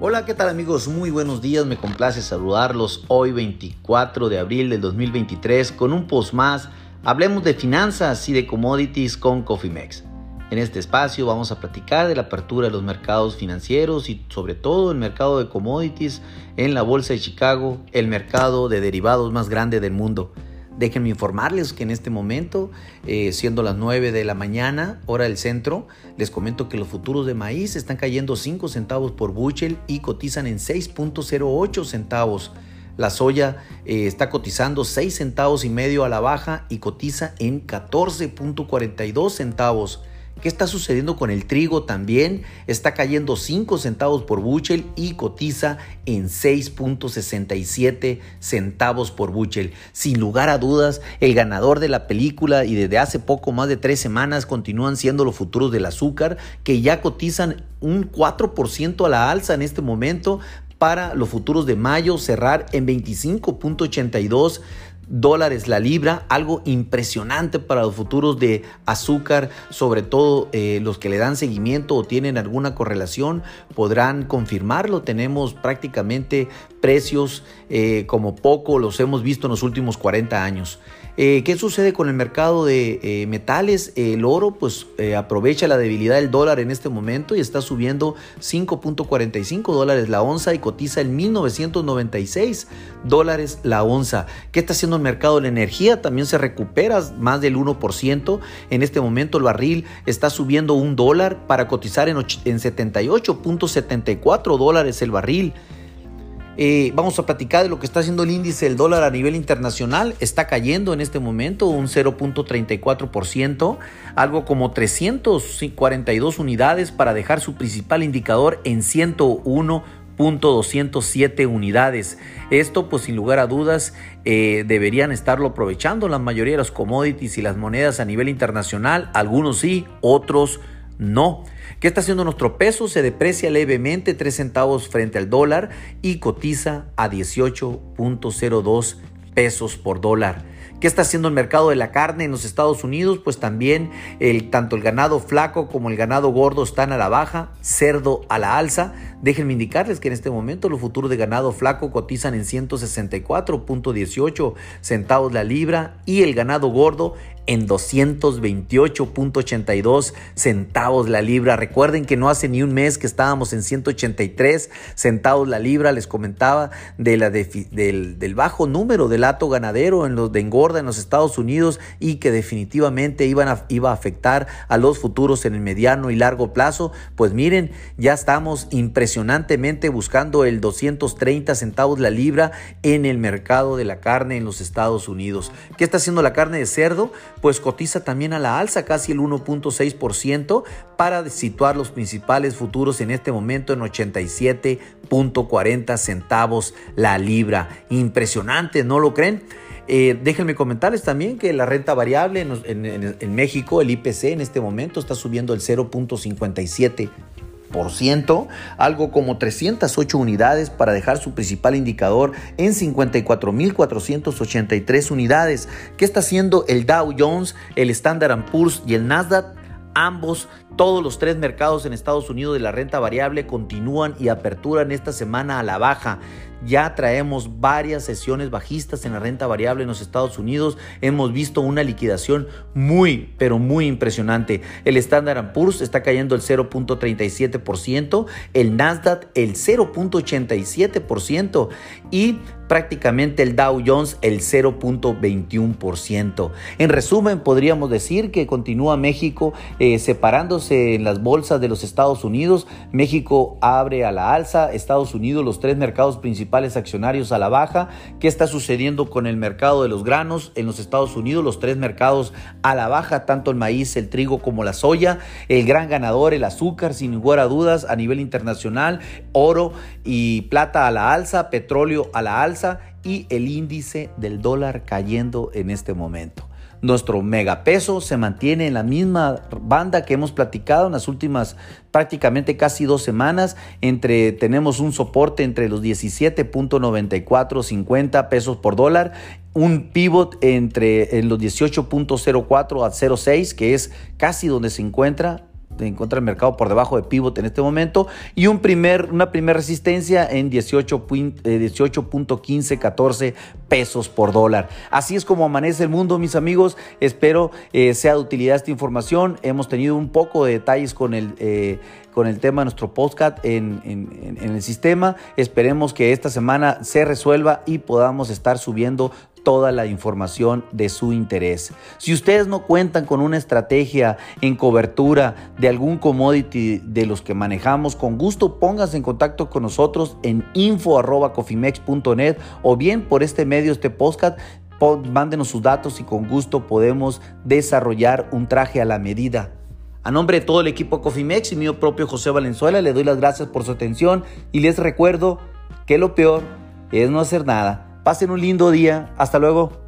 Hola, ¿qué tal amigos? Muy buenos días, me complace saludarlos hoy 24 de abril del 2023 con un post más. Hablemos de finanzas y de commodities con CoffeeMex. En este espacio vamos a platicar de la apertura de los mercados financieros y sobre todo el mercado de commodities en la Bolsa de Chicago, el mercado de derivados más grande del mundo. Déjenme informarles que en este momento, eh, siendo las 9 de la mañana, hora del centro, les comento que los futuros de maíz están cayendo 5 centavos por bushel y cotizan en 6.08 centavos. La soya eh, está cotizando 6 centavos y medio a la baja y cotiza en 14.42 centavos. ¿Qué está sucediendo con el trigo también? Está cayendo 5 centavos por buchel y cotiza en 6.67 centavos por buchel. Sin lugar a dudas, el ganador de la película y desde hace poco más de tres semanas continúan siendo los futuros del azúcar que ya cotizan un 4% a la alza en este momento para los futuros de mayo cerrar en 25.82 dólares la libra, algo impresionante para los futuros de azúcar, sobre todo eh, los que le dan seguimiento o tienen alguna correlación podrán confirmarlo. Tenemos prácticamente precios eh, como poco los hemos visto en los últimos 40 años. Eh, ¿Qué sucede con el mercado de eh, metales? El oro pues aprovecha la debilidad del dólar en este momento y está subiendo 5.45 dólares la onza y cotiza en 1996 dólares la onza. ¿Qué está haciendo el mercado de la energía? También se recupera más del 1%. En este momento el barril está subiendo un dólar para cotizar en, en 78.74 dólares el barril. Eh, vamos a platicar de lo que está haciendo el índice del dólar a nivel internacional. Está cayendo en este momento un 0.34%, algo como 342 unidades para dejar su principal indicador en 101.207 unidades. Esto, pues sin lugar a dudas, eh, deberían estarlo aprovechando la mayoría de los commodities y las monedas a nivel internacional. Algunos sí, otros no no. ¿Qué está haciendo nuestro peso? Se deprecia levemente 3 centavos frente al dólar y cotiza a 18.02 pesos por dólar. ¿Qué está haciendo el mercado de la carne en los Estados Unidos? Pues también el, tanto el ganado flaco como el ganado gordo están a la baja, cerdo a la alza. Déjenme indicarles que en este momento los futuros de ganado flaco cotizan en 164.18 centavos la libra y el ganado gordo en 228.82 centavos la libra. Recuerden que no hace ni un mes que estábamos en 183 centavos la libra. Les comentaba de la del, bajo número del lato ganadero en los de engorda en los Estados Unidos y que definitivamente iban a, iba a afectar a los futuros en el mediano y largo plazo. Pues miren, ya estamos impresionantemente buscando el 230 centavos la libra en el mercado de la carne en los Estados Unidos. ¿Qué está haciendo la carne de cerdo? Pues cotiza también a la alza casi el 1.6% para situar los principales futuros en este momento en 87.40 centavos la libra. Impresionante, ¿no lo creen? Eh, déjenme comentarles también que la renta variable en, México, el IPC en este momento está subiendo el 0.57 algo como 308 unidades para dejar su principal indicador en 54.483 unidades. ¿Qué está haciendo el Dow Jones, el Standard Poor's y el Nasdaq? Ambos, todos los tres mercados en Estados Unidos de la renta variable continúan y aperturan esta semana a la baja. Ya traemos varias sesiones bajistas en la renta variable en los Estados Unidos. Hemos visto una liquidación muy, pero muy impresionante. El Standard Poor's está cayendo el 0.37%, el Nasdaq el 0.87% y prácticamente el Dow Jones el 0.21%. En resumen, podríamos decir que continúa México eh, separándose en las bolsas de los Estados Unidos. México abre a la alza, Estados Unidos los tres mercados principales accionarios a la baja. ¿Qué está sucediendo con el mercado de los granos en los Estados Unidos? Los tres mercados a la baja, tanto el maíz, el trigo como la soya. El gran ganador, el azúcar, sin lugar a dudas, a nivel internacional. Oro y plata a la alza, petróleo a la alza y el índice del dólar cayendo en este momento. Nuestro megapeso se mantiene en la misma banda que hemos platicado en las últimas prácticamente casi dos semanas. Entre, tenemos un soporte entre los 17.9450 pesos por dólar, un pivot entre los 18.04 a 0.6, que es casi donde se encuentra encuentra el mercado por debajo de pivot en este momento y un primer, una primera resistencia en 18.15, 14 eh, pesos por dólar. Así es como amanece el mundo, mis amigos. Espero eh, sea de utilidad esta información. Hemos tenido un poco de detalles con el, eh, con el tema de nuestro podcast en, en el sistema. Esperemos que esta semana se resuelva y podamos estar subiendo toda la información de su interés. Si ustedes no cuentan con una estrategia en cobertura de algún commodity de los que manejamos, con gusto pónganse en contacto con nosotros en info.cofimex.net o bien por este medio, este podcast. Mándenos sus datos y con gusto podemos desarrollar un traje a la medida a nombre de todo el equipo Cofimex y mío propio José Valenzuela, le doy las gracias por su atención y les recuerdo que lo peor es no hacer nada Pasen un lindo día. Hasta luego.